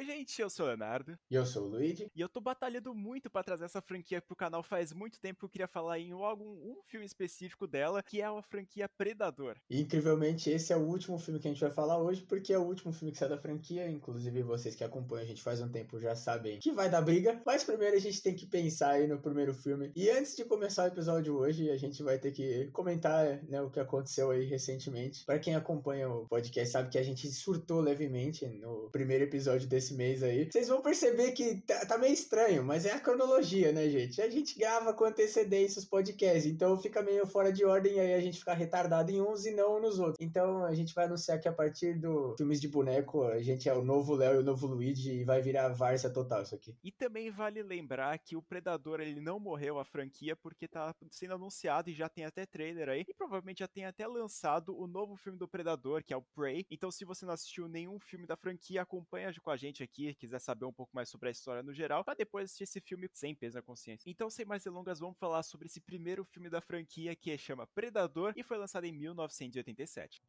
Oi, gente, eu sou o Leonardo. E eu sou o Luigi. E eu tô batalhando muito para trazer essa franquia pro canal faz muito tempo que eu queria falar em algum um filme específico dela, que é a franquia Predador. E, incrivelmente, esse é o último filme que a gente vai falar hoje, porque é o último filme que sai da franquia. Inclusive, vocês que acompanham a gente faz um tempo já sabem que vai dar briga. Mas primeiro a gente tem que pensar aí no primeiro filme. E antes de começar o episódio hoje, a gente vai ter que comentar né, o que aconteceu aí recentemente. Para quem acompanha o podcast sabe que a gente surtou levemente no primeiro episódio desse desse mês aí, vocês vão perceber que tá, tá, meio estranho, mas é a cronologia, né, gente? A gente grava com antecedência os podcasts, então fica meio fora de ordem aí a gente fica retardado em uns e não nos outros. Então a gente vai anunciar que a partir do filmes de boneco, a gente é o novo Léo e o novo Luigi e vai virar várzea total isso aqui. E também vale lembrar que o Predador ele não morreu a franquia porque tá sendo anunciado e já tem até trailer aí e provavelmente já tem até lançado o novo filme do Predador, que é o Prey. Então se você não assistiu nenhum filme da franquia, acompanha com a gente gente aqui quiser saber um pouco mais sobre a história no geral, para depois assistir esse filme sem peso na consciência. Então, sem mais delongas, vamos falar sobre esse primeiro filme da franquia que chama Predador e foi lançado em 1987.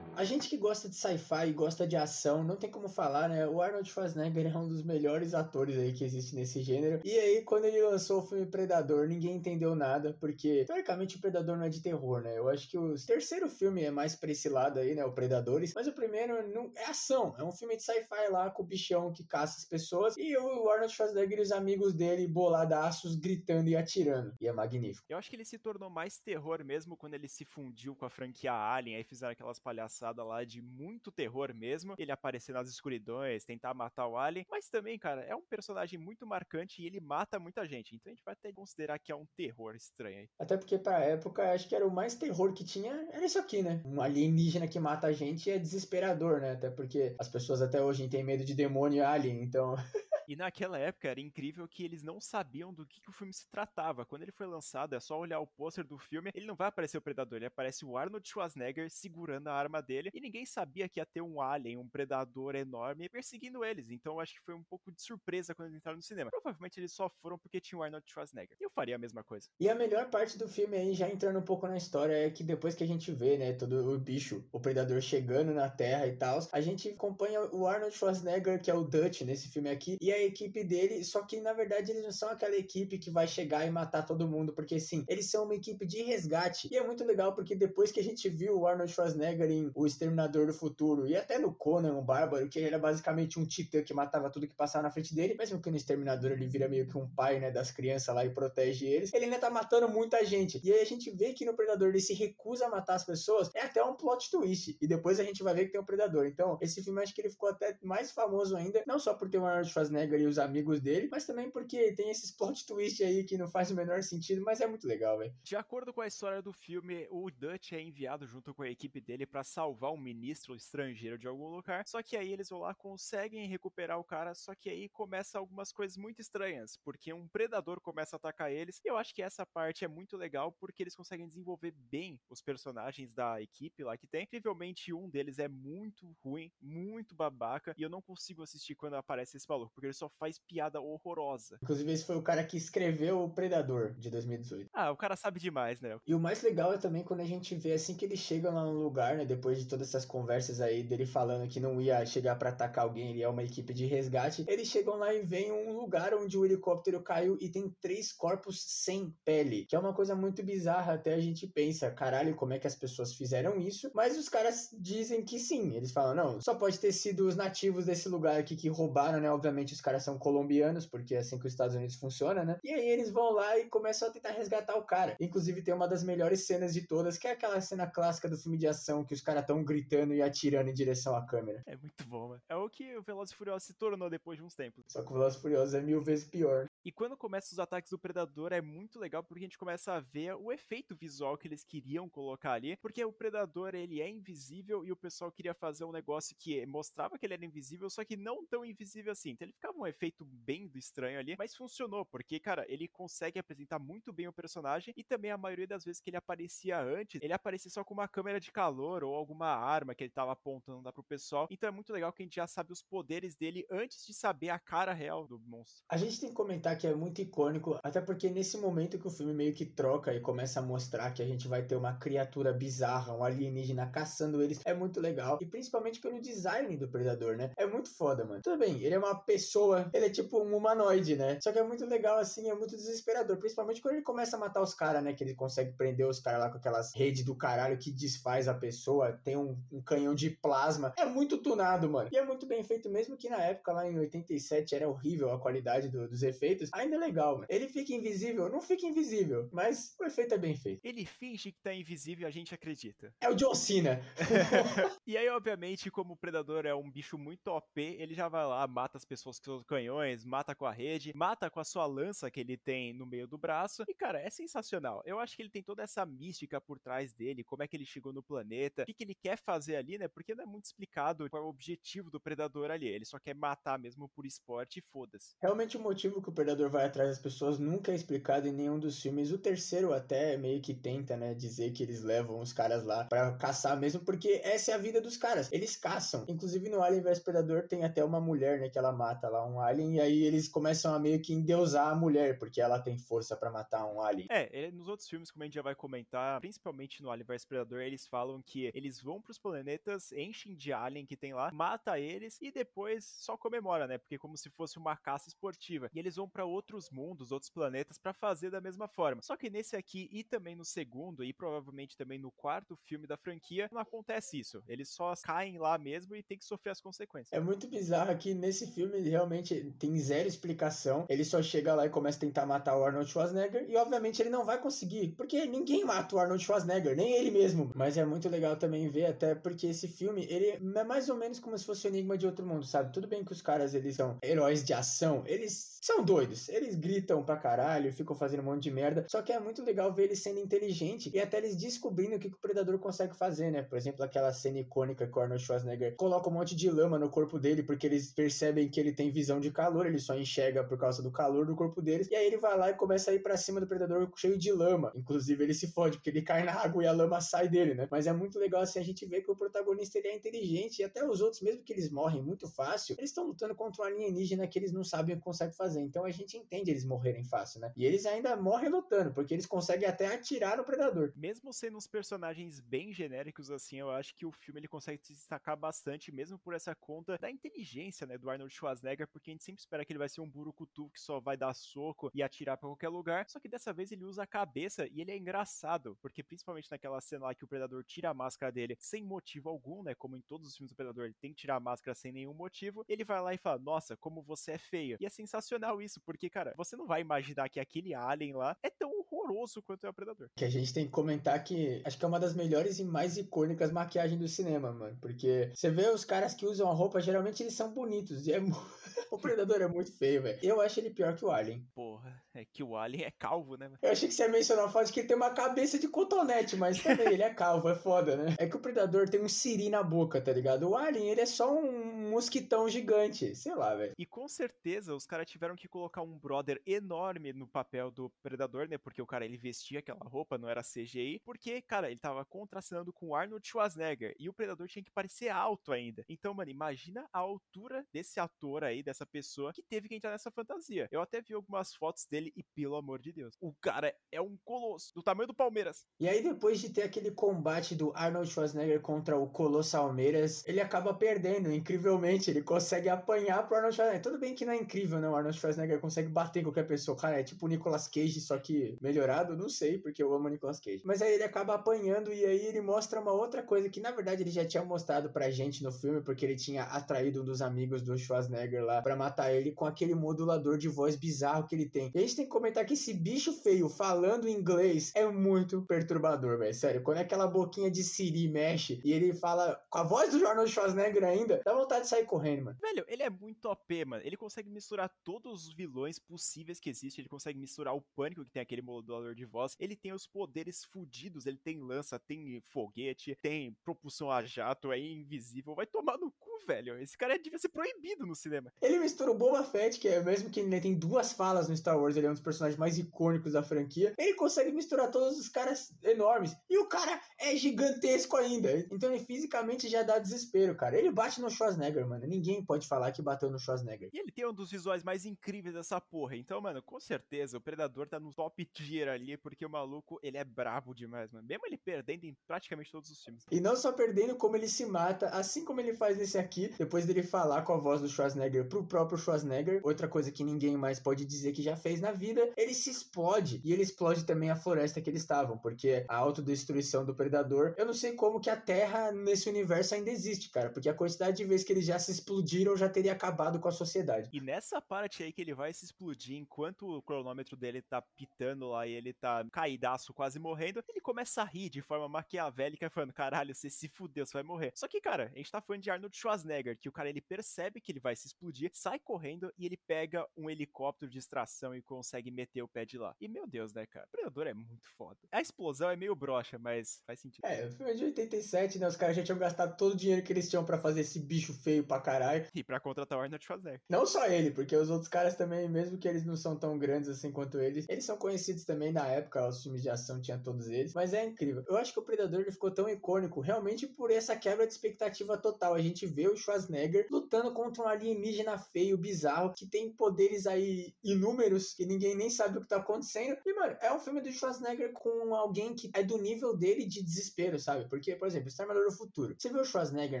A gente que gosta de sci-fi e gosta de ação, não tem como falar, né? O Arnold Schwarzenegger é um dos melhores atores aí que existe nesse gênero. E aí, quando ele lançou o filme Predador, ninguém entendeu nada, porque teoricamente o Predador não é de terror, né? Eu acho que o terceiro filme é mais pra esse lado aí, né? O Predadores. Mas o primeiro não... é ação. É um filme de sci-fi lá com o bichão que caça as pessoas. E o Arnold Schwarzenegger e os amigos dele boladaços gritando e atirando. E é magnífico. Eu acho que ele se tornou mais terror mesmo quando ele se fundiu com a franquia Alien. Aí fizeram aquelas palhaçadas lá de muito terror mesmo. Ele aparecer nas escuridões, tentar matar o Alien. Mas também, cara, é um personagem muito marcante e ele mata muita gente. Então a gente vai até considerar que é um terror estranho aí. Até porque pra época, acho que era o mais terror que tinha, era isso aqui, né? Um alienígena que mata a gente é desesperador, né? Até porque as pessoas até hoje têm medo de demônio e alien, então. E naquela época era incrível que eles não sabiam do que, que, o filme se tratava. Quando ele foi lançado, é só olhar o pôster do filme, ele não vai aparecer o Predador, ele aparece o Arnold Schwarzenegger segurando a arma dele, e ninguém sabia que ia ter um alien, um predador enorme perseguindo eles. Então acho que foi um pouco de surpresa quando eles entraram no cinema. Provavelmente eles só foram porque tinha o Arnold Schwarzenegger. Eu faria a mesma coisa. E a melhor parte do filme aí, já entrando um pouco na história, é que depois que a gente vê, né, todo o bicho, o predador chegando na Terra e tal, a gente acompanha o Arnold Schwarzenegger, que é o Dutch nesse filme aqui, e a equipe dele só que na verdade eles não são aquela equipe que vai chegar e matar todo mundo, porque sim, eles são uma equipe de resgate. E é muito legal porque depois que a gente viu o Arnold Schwarzenegger em O Exterminador do Futuro e até no Conan, o Bárbaro, que era basicamente um titã que matava tudo que passava na frente dele, mesmo que no Exterminador ele vira meio que um pai, né, das crianças lá e protege eles, ele ainda tá matando muita gente. E aí a gente vê que no Predador ele se recusa a matar as pessoas, é até um plot twist. E depois a gente vai ver que tem o um Predador. Então, esse filme acho que ele ficou até mais famoso ainda, não só por ter o Arnold Schwarzenegger e os amigos dele, mas também porque tem esses plot twist aí que não faz o menor sentido, mas é muito legal, velho. De acordo com a história do filme, o Dutch é enviado junto com a equipe dele para salvar um ministro estrangeiro de algum lugar, só que aí eles vão lá, conseguem recuperar o cara, só que aí começa algumas coisas muito estranhas, porque um predador começa a atacar eles, e eu acho que essa parte é muito legal, porque eles conseguem desenvolver bem os personagens da equipe lá que tem. Incrivelmente, um deles é muito ruim, muito babaca, e eu não consigo assistir quando aparece esse maluco, porque só faz piada horrorosa. Inclusive, esse foi o cara que escreveu o Predador de 2018. Ah, o cara sabe demais, né? E o mais legal é também quando a gente vê assim que ele chega lá no lugar, né? Depois de todas essas conversas aí dele falando que não ia chegar para atacar alguém, ele é uma equipe de resgate. Eles chegam lá e vem um lugar onde o helicóptero caiu e tem três corpos sem pele, que é uma coisa muito bizarra. Até a gente pensa, caralho, como é que as pessoas fizeram isso? Mas os caras dizem que sim. Eles falam, não, só pode ter sido os nativos desse lugar aqui que roubaram, né? Obviamente os caras são colombianos, porque é assim que os Estados Unidos funciona, né? E aí eles vão lá e começam a tentar resgatar o cara. Inclusive tem uma das melhores cenas de todas, que é aquela cena clássica do filme de ação que os caras estão gritando e atirando em direção à câmera. É muito bom, mano. É o que o Velozes e Furiosos se tornou depois de uns tempos. Só que o Velozes e Furiosos é mil vezes pior. E quando começam os ataques do Predador é muito legal porque a gente começa a ver o efeito visual que eles queriam colocar ali, porque o Predador ele é invisível e o pessoal queria fazer um negócio que mostrava que ele era invisível, só que não tão invisível assim. Então ele ficava um efeito bem estranho ali, mas funcionou, porque, cara, ele consegue apresentar muito bem o personagem e também a maioria das vezes que ele aparecia antes, ele aparecia só com uma câmera de calor ou alguma arma que ele tava apontando lá pro pessoal. Então é muito legal que a gente já sabe os poderes dele antes de saber a cara real do monstro. A gente tem que comentar que é muito icônico, até porque nesse momento que o filme meio que troca e começa a mostrar que a gente vai ter uma criatura bizarra, um alienígena caçando eles, é muito legal. E principalmente pelo design do predador, né? É muito foda, mano. Tudo bem, ele é uma pessoa, ele é tipo um humanoide, né? Só que é muito legal assim, é muito desesperador, principalmente quando ele começa a matar os caras, né? Que ele consegue prender os caras lá com aquelas redes do caralho que desfaz a pessoa, tem um, um canhão de plasma. É muito tunado, mano. E é muito bem feito, mesmo que na época, lá em 87, era horrível a qualidade do, dos efeitos. Ainda é legal, mano. Ele fica invisível? Não fica invisível, mas o efeito é bem feito. Ele finge que tá invisível e a gente acredita. É o John Cena. e aí, obviamente, como o Predador é um bicho muito OP, ele já vai lá, mata as pessoas com os canhões, mata com a rede, mata com a sua lança que ele tem no meio do braço. E, cara, é sensacional. Eu acho que ele tem toda essa mística por trás dele, como é que ele chegou no planeta, o que, que ele quer fazer ali, né? Porque não é muito explicado qual é o objetivo do Predador ali. Ele só quer matar mesmo por esporte e foda-se. Realmente o motivo que o Predador vai atrás das pessoas nunca é explicado em nenhum dos filmes. O terceiro até meio que tenta, né, dizer que eles levam os caras lá para caçar mesmo, porque essa é a vida dos caras. Eles caçam. Inclusive no Alien vs Predador tem até uma mulher, né, que ela mata lá um alien e aí eles começam a meio que endeusar a mulher, porque ela tem força para matar um alien. É, nos outros filmes, como a gente já vai comentar, principalmente no Alien vs Predador, eles falam que eles vão pros planetas, enchem de alien que tem lá, mata eles e depois só comemora, né? Porque é como se fosse uma caça esportiva. E eles vão para outros mundos, outros planetas para fazer da mesma forma. Só que nesse aqui e também no segundo e provavelmente também no quarto filme da franquia, não acontece isso. Eles só caem lá mesmo e tem que sofrer as consequências. É muito bizarro que nesse filme realmente tem zero explicação. Ele só chega lá e começa a tentar matar o Arnold Schwarzenegger e obviamente ele não vai conseguir, porque ninguém mata o Arnold Schwarzenegger, nem ele mesmo. Mas é muito legal também ver até porque esse filme, ele é mais ou menos como se fosse o Enigma de Outro Mundo, sabe? Tudo bem que os caras, eles são heróis de ação, eles são doidos, eles gritam pra caralho, ficam fazendo um monte de merda, só que é muito legal ver eles sendo inteligentes e até eles descobrindo o que, que o Predador consegue fazer, né? Por exemplo, aquela cena icônica que o Arnold Schwarzenegger coloca um monte de lama no corpo dele porque eles percebem que ele tem visão de calor, ele só enxerga por causa do calor do corpo deles, e aí ele vai lá e começa a ir pra cima do Predador cheio de lama. Inclusive, ele se fode porque ele cai na água e a lama sai dele, né? Mas é muito legal assim a gente ver que o protagonista ele é inteligente e até os outros, mesmo que eles morrem muito fácil, eles estão lutando contra um alienígena que eles não sabem o que consegue fazer. Então a gente entende eles morrerem fácil, né? E eles ainda morrem lutando, porque eles conseguem até atirar no predador. Mesmo sendo uns personagens bem genéricos assim, eu acho que o filme ele consegue se destacar bastante, mesmo por essa conta da inteligência, né, do Arnold Schwarzenegger, porque a gente sempre espera que ele vai ser um burucutu que só vai dar soco e atirar para qualquer lugar, só que dessa vez ele usa a cabeça e ele é engraçado, porque principalmente naquela cena lá que o predador tira a máscara dele sem motivo algum, né, como em todos os filmes do predador, ele tem que tirar a máscara sem nenhum motivo, ele vai lá e fala: "Nossa, como você é feio". E é sensacional isso, porque cara, você não vai imaginar que aquele alien lá é tão horroroso quanto é o predador. Que a gente tem que comentar que acho que é uma das melhores e mais icônicas maquiagens do cinema, mano, porque você vê os caras que usam a roupa, geralmente eles são bonitos e é o predador é muito feio, velho. Eu acho ele pior que o alien. Porra, é que o alien é calvo, né? Eu achei que você ia mencionar o fato de que ele tem uma cabeça de cotonete, mas também ele é calvo, é foda, né? É que o predador tem um siri na boca, tá ligado? O alien, ele é só um mosquitão gigante, sei lá, velho. E com certeza os caras tiveram que colocar um brother enorme no papel do predador, né? Porque o cara ele vestia aquela roupa, não era CGI, porque, cara, ele tava contracenando com o Arnold Schwarzenegger e o predador tinha que parecer alto ainda. Então, mano, imagina a altura desse ator aí, dessa pessoa que teve que entrar nessa fantasia. Eu até vi algumas fotos dele e, pelo amor de Deus, o cara é um colosso, do tamanho do Palmeiras. E aí, depois de ter aquele combate do Arnold Schwarzenegger contra o Colosso Palmeiras, ele acaba perdendo, incrivelmente. Ele consegue apanhar pro Arnold Schwarzenegger. Tudo bem que não é incrível, né? O Arnold Schwarzenegger consegue bater em qualquer pessoa. Cara, é tipo o Nicolas Cage, só que melhorado, não sei, porque eu amo o Nicolas Cage. Mas aí ele acaba apanhando e aí ele mostra uma outra coisa que, na verdade, ele já tinha mostrado pra gente no filme, porque ele tinha atraído um dos amigos do Schwarzenegger lá pra matar ele com aquele modulador de voz bizarro que ele tem. E a gente tem que comentar que esse bicho feio falando inglês é muito perturbador, velho. Sério, quando aquela boquinha de Siri mexe e ele fala com a voz do Arnold Schwarzenegger ainda, dá vontade de sair correndo, mano. Velho, ele é muito OP, mano. Ele consegue misturar todos os vilões possíveis que existem. Ele consegue misturar o pânico que tem aquele modulador de voz. Ele tem os poderes fudidos. Ele tem lança, tem foguete, tem propulsão a jato, é invisível. Vai tomar no cu velho. Esse cara devia ser proibido no cinema. Ele mistura o Boba Fett, que é mesmo que ele tem duas falas no Star Wars, ele é um dos personagens mais icônicos da franquia. Ele consegue misturar todos os caras enormes. E o cara é gigantesco ainda. Então ele fisicamente já dá desespero, cara. Ele bate no Schwarzenegger, mano. Ninguém pode falar que bateu no Schwarzenegger. E ele tem um dos visuais mais incríveis dessa porra. Então, mano, com certeza o Predador tá no top tier ali, porque o maluco, ele é brabo demais, mano. Mesmo ele perdendo em praticamente todos os filmes. E não só perdendo, como ele se mata, assim como ele faz nesse aqui, depois dele falar com a voz do Schwarzenegger pro próprio Schwarzenegger. Outra coisa que ninguém mais pode dizer que já fez na vida, ele se explode. E ele explode também a floresta que eles estavam, porque a autodestruição do Predador, eu não sei como que a Terra nesse universo ainda existe, cara, porque a quantidade de vezes que eles já se explodiram já teria acabado com a sociedade. E nessa parte aí que ele vai se explodir, enquanto o cronômetro dele tá pitando lá e ele tá caidaço, quase morrendo, ele começa a rir de forma maquiavélica, falando: caralho, você se fudeu, você vai morrer. Só que, cara, a gente tá falando de Arnold Schwarzenegger, que o cara ele percebe que ele vai se explodir, sai correndo e ele pega um helicóptero de extração e consegue meter o pé de lá. E meu Deus, né, cara? O Predador é muito foda. A explosão é meio broxa, mas faz sentido. É, o filme é de 87, né? Os caras já tinham gastado todo o dinheiro que eles tinham para fazer esse bicho feio pra caralho. E pra contratar o Arnold Schwarzenegger. Não só ele, porque os outros caras também, mesmo que eles não são tão grandes assim quanto eles, eles são conhecidos também na época, os filmes de ação tinham todos eles. Mas é incrível. Eu acho que o Predador ele ficou tão icônico realmente por essa quebra de expectativa total. A gente vê o Schwarzenegger lutando contra um alienígena feio, bizarro, que tem poderes aí inúmeros, que ninguém nem sabe o que tá acontecendo. E, mano, é um filme do Schwarzenegger com alguém que é do nível dele de desespero, sabe? Porque, por exemplo, Exterminador do Futuro. Você vê o Schwarzenegger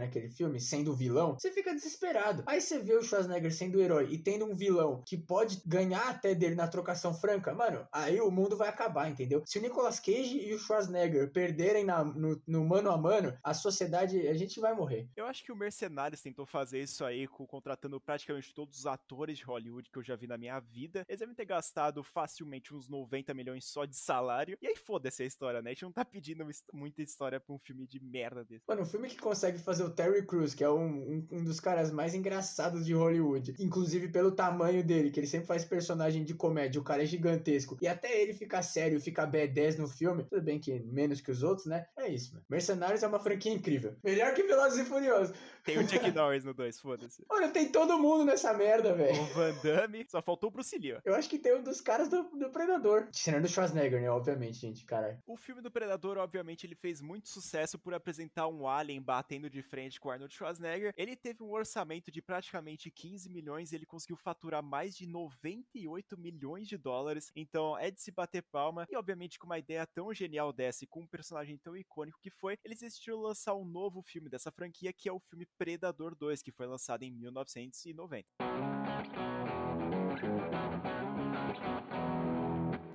naquele filme sendo vilão, você fica desesperado. Aí você vê o Schwarzenegger sendo herói e tendo um vilão que pode ganhar até dele na trocação franca, mano, aí o mundo vai acabar, entendeu? Se o Nicolas Cage e o Schwarzenegger perderem na, no, no mano a mano, a sociedade, a gente vai morrer. Eu acho que o Mercenários tentou fazer isso aí, com, contratando praticamente todos os atores de Hollywood que eu já vi na minha vida. Eles devem ter gastado facilmente uns 90 milhões só de salário. E aí foda-se a história, né? A gente não tá pedindo muita história pra um filme de merda desse. Mano, um filme que consegue fazer o Terry Crews, que é um, um, um dos caras mais engraçados de Hollywood. Inclusive pelo tamanho dele, que ele sempre faz personagem de comédia. O cara é gigantesco. E até ele ficar sério, ficar B10 no filme. Tudo bem que menos que os outros, né? É isso, mano. Mercenários é uma franquia incrível. Melhor que Velozes e Furiosos. Tem o Chuck Norris no 2, foda-se. Olha, tem todo mundo nessa merda, velho. O Van Damme, só faltou o Bruce Lee. Eu acho que tem um dos caras do, do Predador. Tirando o Schwarzenegger, né? Obviamente, gente, cara. O filme do Predador, obviamente, ele fez muito sucesso por apresentar um alien batendo de frente com Arnold Schwarzenegger. Ele teve um orçamento de praticamente 15 milhões e ele conseguiu faturar mais de 98 milhões de dólares. Então, é de se bater palma. E, obviamente, com uma ideia tão genial dessa e com um personagem tão icônico que foi, eles decidiram lançar um novo filme dessa franquia, que é o filme Predador 2, que foi lançado em 1990.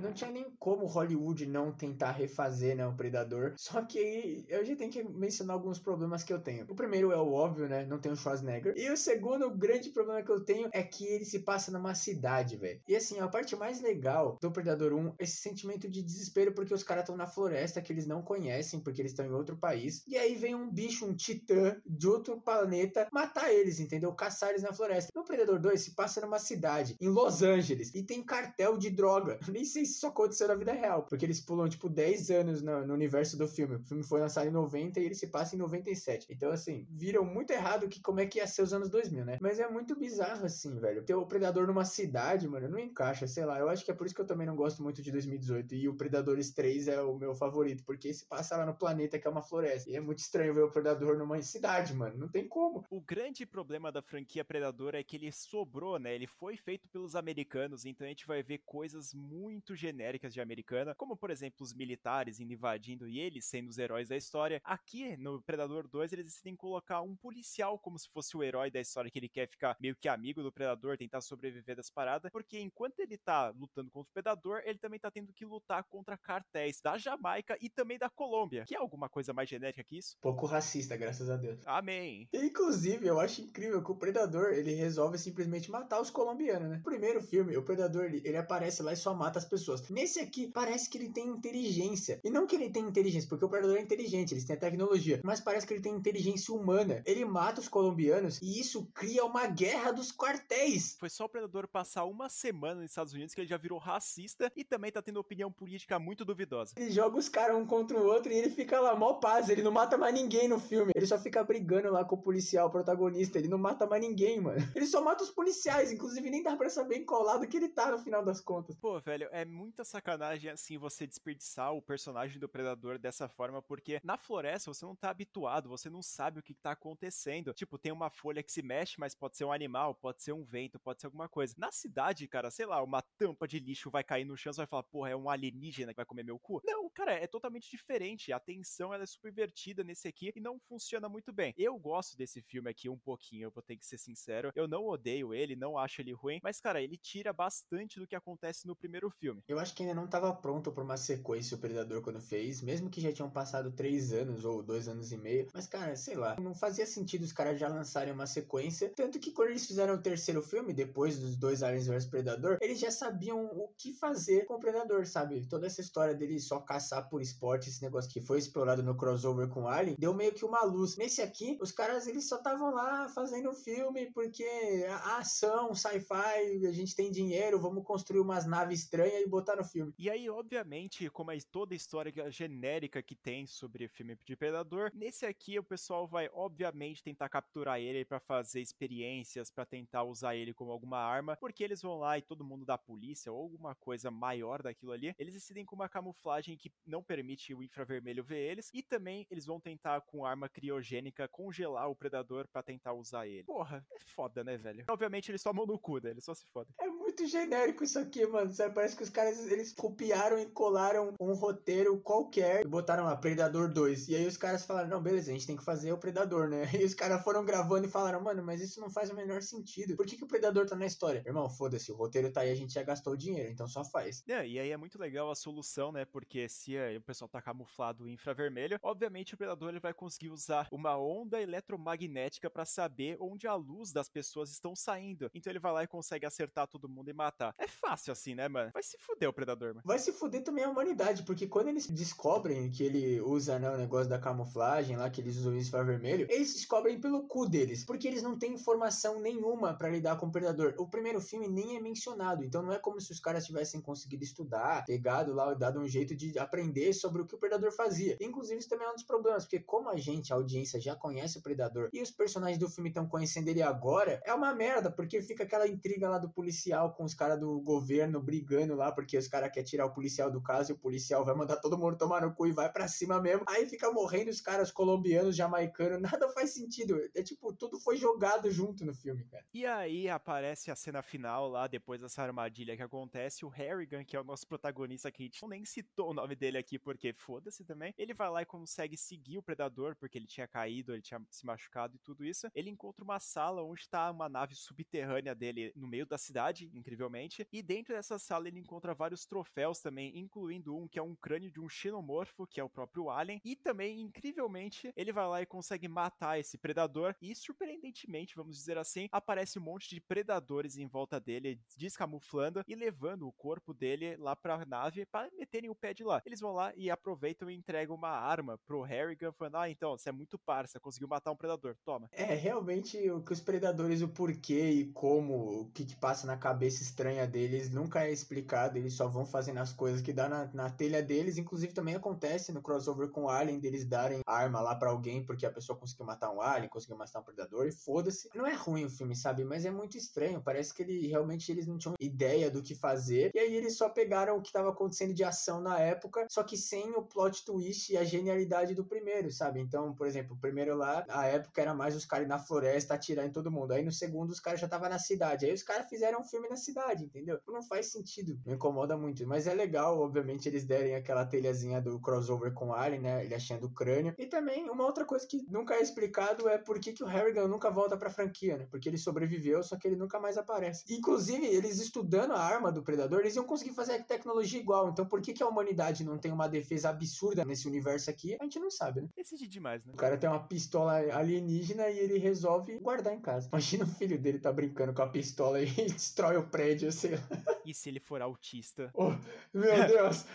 Não tinha nem como Hollywood não tentar refazer, né, o Predador. Só que aí eu já tenho que mencionar alguns problemas que eu tenho. O primeiro é o óbvio, né, não tem o Schwarzenegger. E o segundo, o grande problema que eu tenho é que ele se passa numa cidade, velho. E assim, a parte mais legal do Predador 1, esse sentimento de desespero porque os caras estão na floresta que eles não conhecem, porque eles estão em outro país. E aí vem um bicho, um titã de outro planeta matar eles, entendeu? Caçar eles na floresta. No Predador 2 se passa numa cidade, em Los Angeles, e tem cartel de droga. Nem sei se isso aconteceu na vida real, porque eles pulam, tipo, 10 anos no, no, universo do filme. O filme foi lançado em 90 e ele se passa em 97. Então, assim, viram muito errado que como é que ia ser os anos 2000, né? Mas é muito bizarro, assim, velho. Ter o Predador numa cidade, mano, não encaixa, sei lá. Eu acho que é por isso que eu também não gosto muito de 2018. E o Predadores 3 é o meu favorito, porque se passa lá no planeta que é uma floresta. E é muito estranho ver o Predador numa cidade, mano. Não tem como. O grande problema da franquia Predador é que ele sobrou, né? Ele foi feito pelos americanos, então a gente vai ver coisas muito genéricas de americana, como por exemplo os militares indo invadindo e eles sendo os heróis da história. Aqui no Predador 2 eles decidem colocar um policial como se fosse o herói da história que ele quer ficar meio que amigo do Predador, tentar sobreviver das paradas, porque enquanto ele tá lutando contra o Predador, ele também tá tendo que lutar contra cartéis da Jamaica e também da Colômbia, que é alguma coisa mais genérica que isso? Pouco racista, graças a Deus. Amém. Inclusive, eu acho incrível que o Predador, ele resolve simplesmente matar os colombianos, né? No primeiro filme, o Predador, ele, ele aparece lá e só mata as pessoas pessoas. Nesse aqui, parece que ele tem inteligência. E não que ele tem inteligência, porque o Predador é inteligente, eles têm tecnologia. Mas parece que ele tem inteligência humana. Ele mata os colombianos e isso cria uma guerra dos quartéis. Foi só o Predador passar uma semana nos Estados Unidos que ele já virou racista e também tá tendo opinião política muito duvidosa. Ele joga os caras um contra o outro e ele fica lá, mó paz. Ele não mata mais ninguém no filme. Ele só fica brigando lá com o policial protagonista. Ele não mata mais ninguém, mano. Ele só mata os policiais. Inclusive, nem dá pra saber em qual lado que ele tá no final das contas. Pô, velho, é muita sacanagem assim você desperdiçar o personagem do Predador dessa forma, porque na floresta você não tá habituado, você não sabe o que tá acontecendo. Tipo, tem uma folha que se mexe, mas pode ser um animal, pode ser um vento, pode ser alguma coisa. Na cidade, cara, sei lá, uma tampa de lixo vai cair no chão, você vai falar, porra, é um alienígena que vai comer meu cu? Não, cara, é totalmente diferente. A tensão ela é subvertida nesse aqui e não funciona muito bem. Eu gosto desse filme aqui um pouquinho, eu vou ter que ser sincero. Eu não odeio ele, não acho ele ruim, mas, cara, ele tira bastante do que acontece no primeiro filme. Eu acho que ainda não estava pronto para uma sequência o Predador quando fez, mesmo que já tinham passado três anos ou dois anos e meio. Mas, cara, sei lá, não fazia sentido os caras já lançarem uma sequência. Tanto que quando eles fizeram o terceiro filme, depois dos dois Aliens vs Predador, eles já sabiam o que fazer com o Predador, sabe? Toda essa história dele só caçar por esporte, esse negócio que foi explorado no crossover com Alien, deu meio que uma luz. Nesse aqui, os caras eles só estavam lá fazendo filme porque a ação, sci-fi, a gente tem dinheiro, vamos construir umas naves estranhas e botar no filme. E aí, obviamente, como é toda a história genérica que tem sobre o filme de Predador, nesse aqui o pessoal vai, obviamente, tentar capturar ele para fazer experiências, para tentar usar ele como alguma arma, porque eles vão lá e todo mundo da polícia ou alguma coisa maior daquilo ali, eles decidem com uma camuflagem que não permite o infravermelho ver eles, e também eles vão tentar com arma criogênica congelar o predador para tentar usar ele. Porra, é foda, né, velho? Obviamente eles tomam no cu, né? Eles só se fodem. É muito genérico isso aqui, mano. Sabe? Parece que os caras eles copiaram e colaram um roteiro qualquer e botaram lá Predador 2. E aí os caras falaram: "Não, beleza, a gente tem que fazer o Predador, né?" E os caras foram gravando e falaram: "Mano, mas isso não faz o menor sentido. Por que, que o Predador tá na história?" Irmão, foda-se, o roteiro tá aí, a gente já gastou o dinheiro, então só faz. É, e aí é muito legal a solução, né? Porque se o pessoal tá camuflado infravermelho, obviamente o Predador ele vai conseguir usar uma onda eletromagnética para saber onde a luz das pessoas estão saindo. Então ele vai lá e consegue acertar todo mundo e matar. É fácil assim, né, mano? Vai se fuder o Predador, mano. Vai se fuder também a humanidade, porque quando eles descobrem que ele usa, né, o negócio da camuflagem lá, que eles usam isso infravermelho, eles descobrem pelo cu deles, porque eles não têm informação nenhuma para lidar com o Predador. O primeiro filme nem é mencionado, então não é como se os caras tivessem conseguido estudar, pegado lá dado um jeito de aprender sobre o que o Predador fazia. Inclusive, isso também é um dos problemas, porque como a gente, a audiência, já conhece o Predador e os personagens do filme estão conhecendo ele agora, é uma merda, porque fica aquela intriga lá do policial com os caras do governo brigando lá, porque os caras querem tirar o policial do caso e o policial vai mandar todo mundo tomar no cu e vai para cima mesmo. Aí fica morrendo os caras colombianos, jamaicanos, nada faz sentido. É tipo, tudo foi jogado junto no filme, cara. E aí aparece a cena final lá, depois dessa armadilha que acontece, o Harrigan, que é o nosso protagonista, que a gente nem citou o nome dele aqui, porque foda-se também. Ele vai lá e consegue seguir o predador, porque ele tinha caído, ele tinha se machucado e tudo isso. Ele encontra uma sala onde está uma nave subterrânea dele no meio da cidade, incrivelmente. E dentro dessa sala ele encontra vários troféus também, incluindo um que é um crânio de um xenomorfo, que é o próprio Alien. E também, incrivelmente, ele vai lá e consegue matar esse predador. E surpreendentemente, vamos dizer assim, aparece um monte de predadores em volta dele, descamuflando e levando o corpo dele lá pra nave para meterem o pé de lá. Eles vão lá e aproveitam e entregam uma arma pro Harrigan, falando: Ah, então, você é muito parça, conseguiu matar um predador, toma. É, realmente o que os predadores, o porquê e como, o que, que passa na cabeça estranha deles nunca é explicado, eles só vão fazendo as coisas que dá na, na telha deles, inclusive também acontece no crossover com o Alien, deles darem arma lá para alguém porque a pessoa conseguiu matar um Alien, conseguiu matar um predador e foda-se. Não é ruim o filme, sabe? Mas é muito estranho, parece que ele realmente eles não tinham ideia do que fazer, e aí eles só pegaram o que estava acontecendo de ação na época, só que sem o plot twist e a genialidade do primeiro, sabe? Então, por exemplo, o primeiro lá, a época era mais os caras na floresta atirando em todo mundo. Aí no segundo os caras já estavam na cidade. Aí os caras fizeram um filme na cidade, entendeu? Não faz sentido. Me incomoda muito. Mas é legal, obviamente, eles derem aquela telhazinha do crossover com o Alien, né? Ele achando o crânio. E também, uma outra coisa que nunca é explicado é por que, que o Harrigan nunca volta pra franquia, né? Porque ele sobreviveu, só que ele nunca mais aparece. Inclusive, eles estudando a arma do Predador, eles iam conseguir fazer a tecnologia igual. Então, por que, que a humanidade não tem uma defesa absurda nesse universo aqui? A gente não sabe, né? Decide demais, né? O cara tem uma pistola alienígena e ele resolve guardar em casa. Imagina o filho dele tá brincando com a pistola e destrói o prédio, sei lá. E se ele for autista? Oh, meu Deus!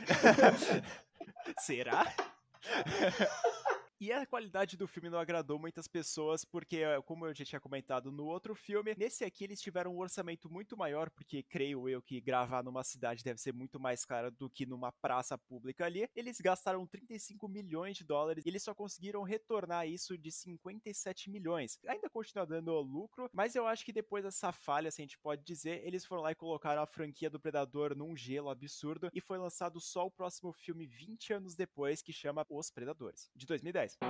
Será? E a qualidade do filme não agradou muitas pessoas, porque, eh, como eu já tinha comentado no outro filme, nesse aqui eles tiveram um orçamento muito maior, porque creio eu que gravar numa cidade deve ser muito mais caro do que numa praça pública ali. Eles gastaram 35 milhões de dólares e eles só conseguiram retornar isso de 57 milhões. Ainda continua dando lucro, mas eu acho que depois dessa falha, se a gente pode dizer, eles foram lá e colocaram a franquia do Predador num gelo absurdo e foi lançado só o próximo filme 20 anos depois, que chama Os Predadores, de 2010. E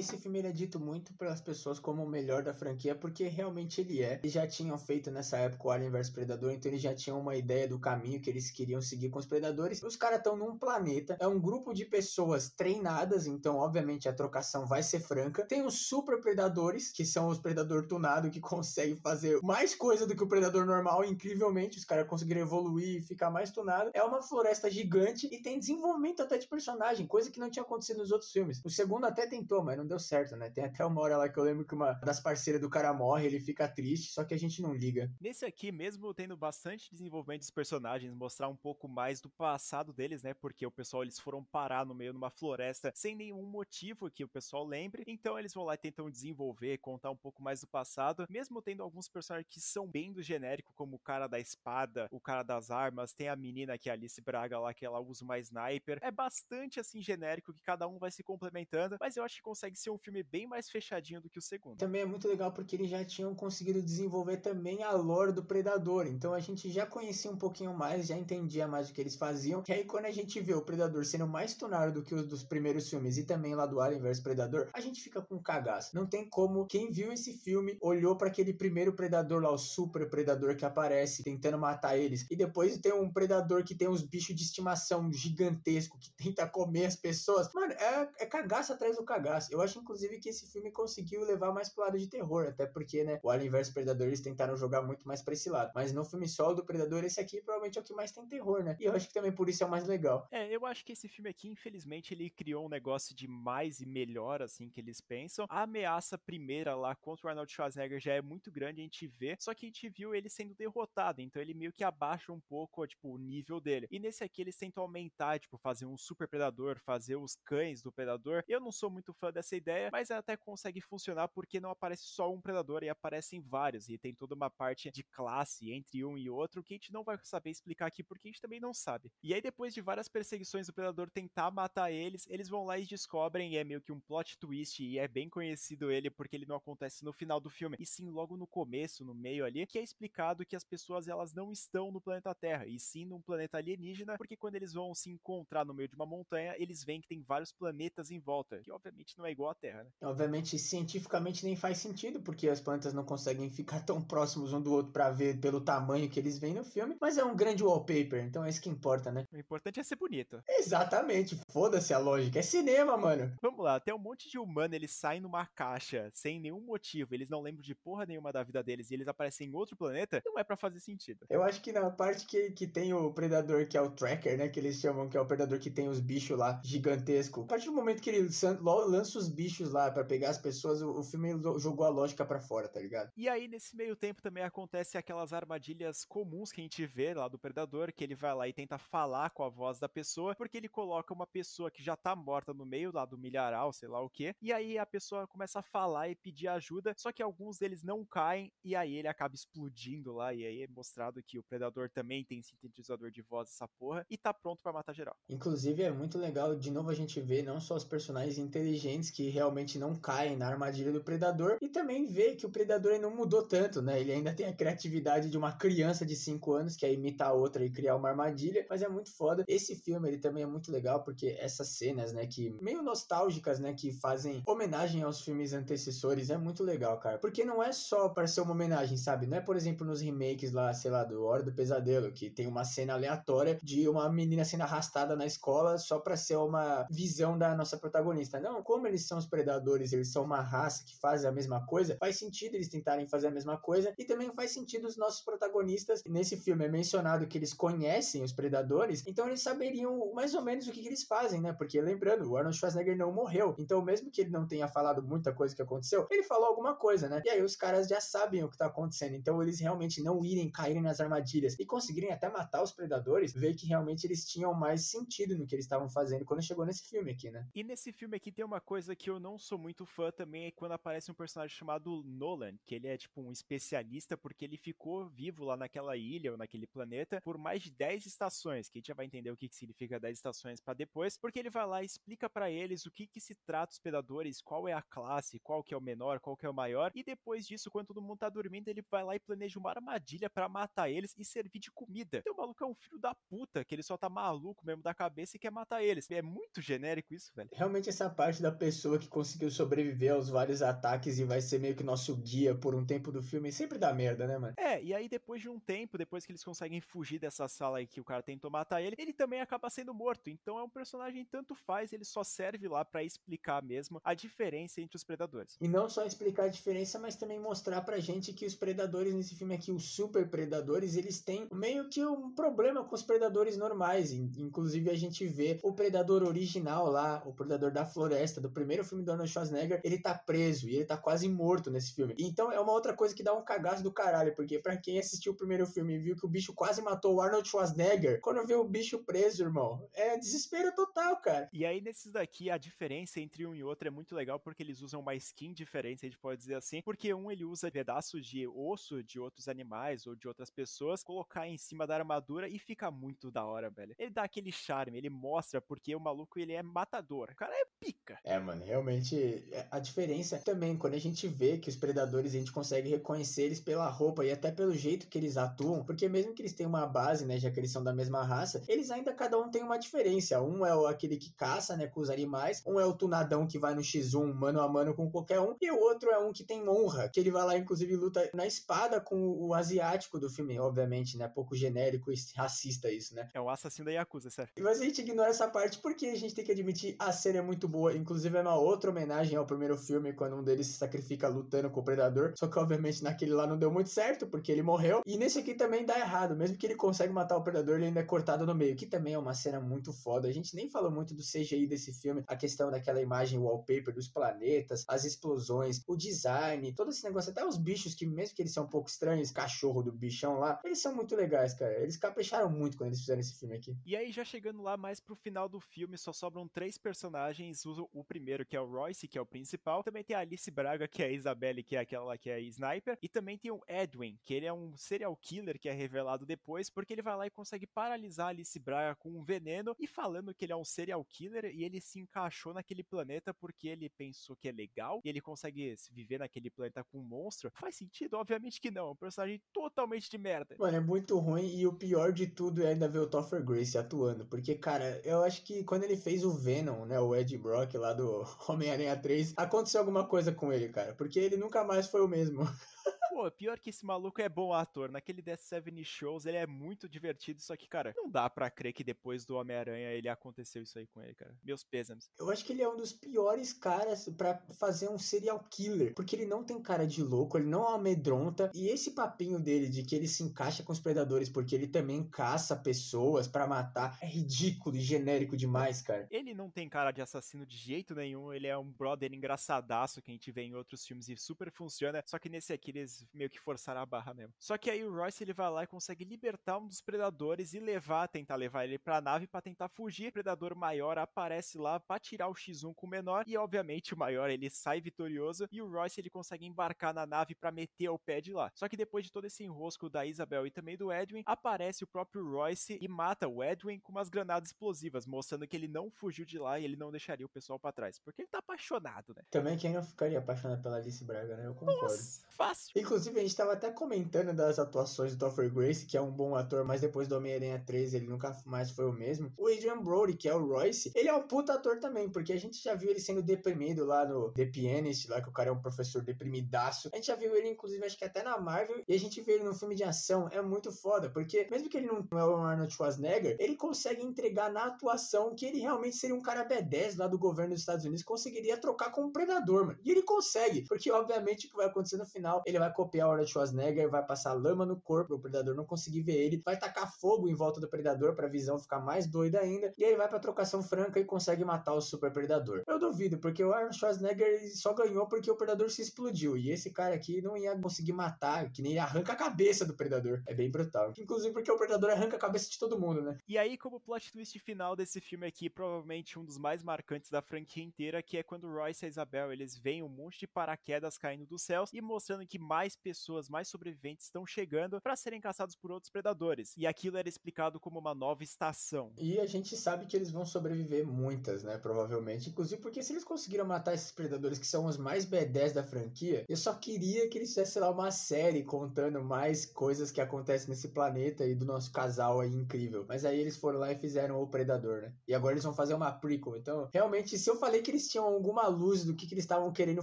esse filme é dito muito pelas pessoas como o melhor da franquia, porque realmente ele é. Eles já tinham feito nessa época o Alien vs Predador, então eles já tinham uma ideia do caminho que eles queriam seguir com os predadores. Os caras estão num planeta, é um grupo de pessoas treinadas, então obviamente a trocação vai ser franca. Tem os super predadores, que são os predador tunado que conseguem fazer mais coisa do que o predador normal, incrivelmente os caras conseguiram evoluir e ficar mais tunado. É uma floresta gigante e tem desenvolvimento até de personagem, coisa que não tinha acontecido nos outros filmes. O segundo até tentou, mas não não deu certo, né? Tem até uma hora lá que eu lembro que uma das parceiras do cara morre, ele fica triste, só que a gente não liga. Nesse aqui, mesmo tendo bastante desenvolvimento dos personagens, mostrar um pouco mais do passado deles, né? Porque o pessoal eles foram parar no meio de uma floresta sem nenhum motivo que o pessoal lembre. Então eles vão lá e tentam desenvolver, contar um pouco mais do passado, mesmo tendo alguns personagens que são bem do genérico, como o cara da espada, o cara das armas, tem a menina que é a Alice Braga lá que ela usa uma sniper. É bastante assim genérico que cada um vai se complementando, mas eu acho que consegue consegue ser um filme bem mais fechadinho do que o segundo. Também é muito legal porque eles já tinham conseguido desenvolver também a lore do Predador. Então a gente já conhecia um pouquinho mais, já entendia mais o que eles faziam. E aí quando a gente vê o Predador sendo mais tunado do que os dos primeiros filmes e também lá do Alien vs Predador, a gente fica com cagaço. Não tem como quem viu esse filme olhou para aquele primeiro Predador lá, o Super Predador que aparece tentando matar eles. E depois tem um Predador que tem uns bichos de estimação gigantesco que tenta comer as pessoas. Mano, é, é cagaço atrás do cagaço. Eu acho, inclusive, que esse filme conseguiu levar mais pro lado de terror, até porque, né, o Alien vs Predador eles tentaram jogar muito mais pra esse lado. Mas no filme solo do Predador, esse aqui provavelmente é o que mais tem terror, né? E eu acho que também por isso é o mais legal. É, eu acho que esse filme aqui, infelizmente, ele criou um negócio de mais e melhor, assim, que eles pensam. A ameaça primeira lá contra o Arnold Schwarzenegger já é muito grande, a gente vê, só que a gente viu ele sendo derrotado, então ele meio que abaixa um pouco, tipo, o nível dele. E nesse aqui eles tentam aumentar, tipo, fazer um super predador, fazer os cães do predador. Eu não sou muito fã dessa ideia, mas até consegue funcionar porque não aparece só um predador e aparecem vários e tem toda uma parte de classe entre um e outro que a gente não vai saber explicar aqui porque a gente também não sabe. E aí depois de várias perseguições do predador tentar matar eles, eles vão lá e descobrem e é meio que um plot twist e é bem conhecido ele porque ele não acontece no final do filme, e sim logo no começo, no meio ali, que é explicado que as pessoas elas não estão no planeta Terra, e sim num planeta alienígena, porque quando eles vão se encontrar no meio de uma montanha, eles veem que tem vários planetas em volta, que obviamente não é igual à Terra, né? Obviamente, cientificamente nem faz sentido, porque as plantas não conseguem ficar tão próximos um do outro para ver pelo tamanho que eles veem no filme, mas é um grande wallpaper, então é isso que importa, né? O importante é ser bonito. Exatamente, foda-se a lógica, é cinema, mano. Vamos lá, tem um monte de humano, eles saem numa caixa sem nenhum motivo, eles não lembram de porra nenhuma da vida deles e eles aparecem em outro planeta, não é para fazer sentido. Eu acho que na parte que, que tem o predador, que é o tracker, né, que eles chamam, que é o predador que tem os bichos lá, gigantesco, a partir do momento que ele lança os bichos lá para pegar as pessoas, o, o, filme jogou a lógica para fora, tá ligado? E aí, nesse meio tempo, também acontece aquelas armadilhas comuns que a gente vê lá do Predador, que ele vai lá e tenta falar com a voz da pessoa, porque ele coloca uma pessoa que já tá morta no meio lá do milharal, sei lá o que, e aí a pessoa começa a falar e pedir ajuda, só que alguns deles não caem, e aí ele acaba explodindo lá, e aí é mostrado que o Predador também tem sintetizador de voz, essa porra, e tá pronto para matar geral. Inclusive, é muito legal, de novo a gente vê não só os personagens inteligentes que realmente não caem na armadilha do predador e também vê que o predador não mudou tanto, né? Ele ainda tem a criatividade de uma criança de 5 anos que é imitar a outra e criar uma armadilha, mas é muito foda. Esse filme ele também é muito legal porque essas cenas, né, que meio nostálgicas, né, que fazem homenagem aos filmes antecessores é muito legal, cara. Porque não é só para ser uma homenagem, sabe? Não é, por exemplo, nos remakes lá, sei lá, do Hora do Pesadelo, que tem uma cena aleatória de uma menina sendo arrastada na escola só para ser uma visão da nossa protagonista. Não, como eles são os predadores, eles são uma raça que faz a mesma coisa, faz sentido eles tentarem fazer a mesma coisa e também faz sentido os nossos protagonistas. Nesse filme é mencionado que eles conhecem os predadores, então eles saberiam mais ou menos o que, que eles fazem, né? Porque lembrando, o Arnold Schwarzenegger não morreu, então mesmo que ele não tenha falado muita coisa que aconteceu, ele falou alguma coisa, né? E aí os caras já sabem o que tá acontecendo, então eles realmente não irem caírem nas armadilhas e conseguirem até matar os predadores, ver que realmente eles tinham mais sentido no que eles estavam fazendo quando chegou nesse filme aqui, né? E nesse filme aqui tem uma coisa que eu não sou muito fã também, é quando aparece um personagem chamado Nolan, que ele é tipo um especialista porque ele ficou vivo lá naquela ilha ou naquele planeta por mais de 10 estações, que a gente já vai entender o que, que significa 10 estações para depois, porque ele vai lá e explica para eles o que que se trata os predadores, qual é a classe, qual que é o menor, qual que é o maior, e depois disso, quando todo mundo tá dormindo, ele vai lá e planeja uma armadilha para matar eles e servir de comida. Então o maluco é um filho da puta, que ele só tá maluco mesmo da cabeça e quer matar eles. É muito genérico isso, velho. Realmente essa parte da pessoa que conseguiu sobreviver aos vários ataques e vai ser meio que nosso guia por um tempo do filme, sempre dá merda, né, mano? É, e aí depois de um tempo, depois que eles conseguem fugir dessa sala aí que o cara tentou matar ele, ele também acaba sendo morto. Então é um personagem tanto faz, ele só serve lá para explicar mesmo a diferença entre os predadores. E não só explicar a diferença, mas também mostrar pra gente que os predadores nesse filme aqui, os super predadores, eles têm meio que um problema com os predadores normais. Inclusive a gente vê o predador original lá, o predador da floresta, do primeiro filme do Arnold Schwarzenegger, ele tá preso e ele tá quase morto nesse filme. Então é uma outra coisa que dá um cagaço do caralho, porque para quem assistiu o primeiro filme e viu que o bicho quase matou o Arnold Schwarzenegger, quando vê o bicho preso, irmão, é desespero total, cara. E aí nesses daqui a diferença entre um e outro é muito legal porque eles usam uma skin diferente, a gente pode dizer assim, porque um ele usa pedaços de osso de outros animais ou de outras pessoas, colocar em cima da armadura e fica muito da hora, velho. Ele dá aquele charme, ele mostra porque o maluco ele é matador. O cara é pica. É, mano, realmente é, a diferença também quando a gente vê que os predadores a gente consegue reconhecer eles pela roupa e até pelo jeito que eles atuam, porque mesmo que eles tenham uma base, né, já que eles são da mesma raça, eles ainda cada um tem uma diferença. Um é o, aquele que caça, né, com os animais, um é o tunadão que vai no X1 mano a mano com qualquer um, e o outro é um que tem honra, que ele vai lá inclusive luta na espada com o asiático do filme, obviamente, né, pouco genérico e racista isso, né? É o assassino da Yakuza, certo? Mas a gente ignora essa parte porque a gente tem que admitir a cena é muito boa, inclusive é uma outra homenagem ao primeiro filme quando um deles se sacrifica lutando com o predador, só que obviamente naquele lá não deu muito certo porque ele morreu, e nesse aqui também dá errado, mesmo que ele consegue matar o predador, ele ainda é cortado no meio, que também é uma cena muito foda. A gente nem falou muito do CGI desse filme, a questão daquela imagem wallpaper dos planetas, as explosões, o design, todo esse negócio, até os bichos que mesmo que eles são um pouco estranhos, cachorro do bichão lá, eles são muito legais, cara. Eles capricharam muito quando eles fizeram esse filme aqui. E aí já chegando lá mais pro final do filme, só sobram três personagens, o, o primeiro que é o Royce, que é o principal, também tem a Alice Braga, que é a Isabelle, que é aquela lá que é a sniper, e também tem o Edwin, que ele é um serial killer que é revelado depois, porque ele vai lá e consegue paralisar a Alice Braga com um veneno e falando que ele é um serial killer e ele se encaixou naquele planeta porque ele pensou que é legal e ele consegue viver naquele planeta com um monstro. Faz sentido? Obviamente que não. É um personagem totalmente de merda. Mano, é muito ruim e o pior de tudo é ainda ver o Topher Grace atuando. Porque, cara, eu acho que quando ele fez o Venom, né, o Ed Brock lá do Homem-Aranha 3, aconteceu alguma coisa com ele, cara. Porque ele nunca mais foi o mesmo. Pô, pior que esse maluco é bom ator. Naquele Death Seven Shows ele é muito divertido, só que, cara, não dá pra crer que depois do Homem-Aranha ele aconteceu isso aí com ele, cara. Meus pêsames. Eu acho que ele é um dos piores caras para fazer um serial killer, porque ele não tem cara de louco, ele não amedronta, e esse papinho dele de que ele se encaixa com os predadores porque ele também caça pessoas para matar é ridículo e genérico demais, cara. Ele não tem cara de assassino de jeito nenhum, ele é um brother engraçadaço que a gente vê em outros filmes e super funciona, só que nesse aqui eles meio que forçaram a barra mesmo. Só que aí o Royce ele vai lá e consegue libertar um dos predadores e levar, tentar levar ele pra nave para tentar fugir. O predador maior aparece lá para tirar o X1 com o menor e obviamente o maior ele sai vitorioso e o Royce ele consegue embarcar na nave para meter o pé de lá. Só que depois de todo esse enrosco da Isabel e também do Edwin, aparece o próprio Royce e mata o Edwin com umas granadas explosivas, mostrando que ele não fugiu de lá e ele não deixaria o pessoal para trás, porque ele tá apaixonado, né? Também quem não ficaria apaixonado pela Alice Braga, né? Eu concordo. Nossa, fácil. Inclusive Inclusive, a gente tava até comentando das atuações do Topher Grace, que é um bom ator, mas depois do Homem-Aranha 3 ele nunca mais foi o mesmo. O Adrian Brody, que é o Royce, ele é um puta ator também, porque a gente já viu ele sendo deprimido lá no The Pianist, lá que o cara é um professor deprimidaço. A gente já viu ele, inclusive, acho que até na Marvel, e a gente vê ele no filme de ação. É muito foda, porque mesmo que ele não é o Arnold Schwarzenegger, ele consegue entregar na atuação que ele realmente seria um cara B10 lá do governo dos Estados Unidos, conseguiria trocar com um predador, mano. E ele consegue, porque obviamente o que vai acontecer no final, ele vai copiar o Arnold Schwarzenegger, vai passar lama no corpo, o predador não conseguir ver ele, vai tacar fogo em volta do predador pra visão ficar mais doida ainda, e aí vai pra trocação franca e consegue matar o super predador. Eu duvido, porque o Arnold Schwarzenegger só ganhou porque o predador se explodiu, e esse cara aqui não ia conseguir matar, que nem arranca a cabeça do predador. É bem brutal. Inclusive porque o predador arranca a cabeça de todo mundo, né? E aí, como plot twist final desse filme aqui, provavelmente um dos mais marcantes da franquia inteira, que é quando Royce e a Isabel, eles veem um monte de paraquedas caindo dos céus e mostrando que mais pessoas, mais sobreviventes estão chegando para serem caçados por outros predadores. E aquilo era explicado como uma nova estação. E a gente sabe que eles vão sobreviver muitas, né? Provavelmente. Inclusive porque se eles conseguiram matar esses predadores que são os mais B10 da franquia, eu só queria que eles fizessem lá uma série contando mais coisas que acontecem nesse planeta e do nosso casal aí incrível. Mas aí eles foram lá e fizeram o Predador, né? E agora eles vão fazer uma prequel. Então, realmente, se eu falei que eles tinham alguma luz do que, que eles estavam querendo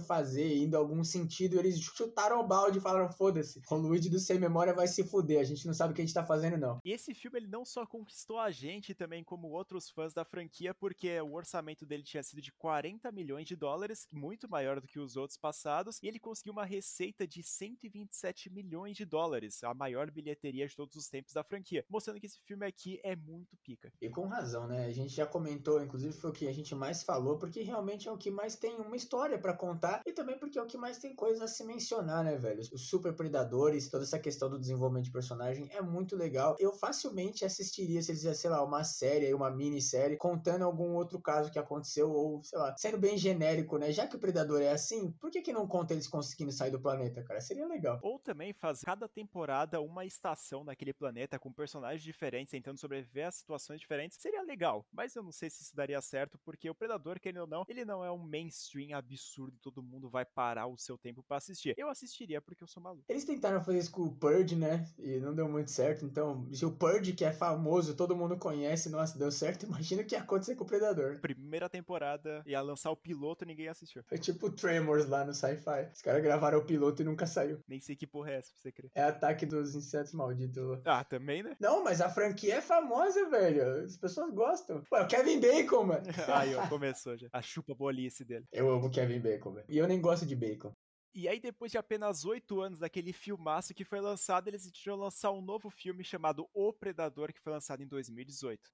fazer, indo algum sentido, eles chutaram o balde falaram: foda-se, o Luigi do Sem Memória vai se fuder, a gente não sabe o que a gente tá fazendo, não. E esse filme, ele não só conquistou a gente também, como outros fãs da franquia, porque o orçamento dele tinha sido de 40 milhões de dólares, muito maior do que os outros passados, e ele conseguiu uma receita de 127 milhões de dólares, a maior bilheteria de todos os tempos da franquia, mostrando que esse filme aqui é muito pica. E com razão, né? A gente já comentou, inclusive foi o que a gente mais falou, porque realmente é o que mais tem uma história para contar e também porque é o que mais tem coisa a se mencionar, né, velho? Os super predadores, toda essa questão do desenvolvimento de personagem é muito legal. Eu facilmente assistiria se eles fizessem, sei lá, uma série, uma minissérie, contando algum outro caso que aconteceu, ou, sei lá, sendo bem genérico, né? Já que o predador é assim, por que que não conta eles conseguindo sair do planeta, cara? Seria legal. Ou também faz cada temporada uma estação naquele planeta com personagens diferentes, tentando sobreviver a situações diferentes. Seria legal, mas eu não sei se isso daria certo, porque o Predador, querendo ou não, ele não é um mainstream absurdo e todo mundo vai parar o seu tempo para assistir. Eu assistiria porque eu sou maluco. Eles tentaram fazer isso com o Purge, né? E não deu muito certo. Então, se o Purge, que é famoso, todo mundo conhece, nossa, deu certo, imagina o que ia acontecer com o Predador. Primeira temporada, ia lançar o piloto e ninguém assistiu. Foi tipo Tremors lá no Sci-Fi. Os caras gravaram o piloto e nunca saiu. Nem sei que porra é essa, pra você crer. É ataque dos insetos malditos. Ah, também, né? Não, mas a franquia é famosa, velho. As pessoas gostam. Ué, o Kevin Bacon, mano. Aí, ó, começou já. A chupa bolice dele. Eu amo Kevin Bacon, velho. E eu nem gosto de bacon. E aí, depois de apenas oito anos daquele filmaço que foi lançado, eles decidiram lançar um novo filme chamado O Predador, que foi lançado em 2018.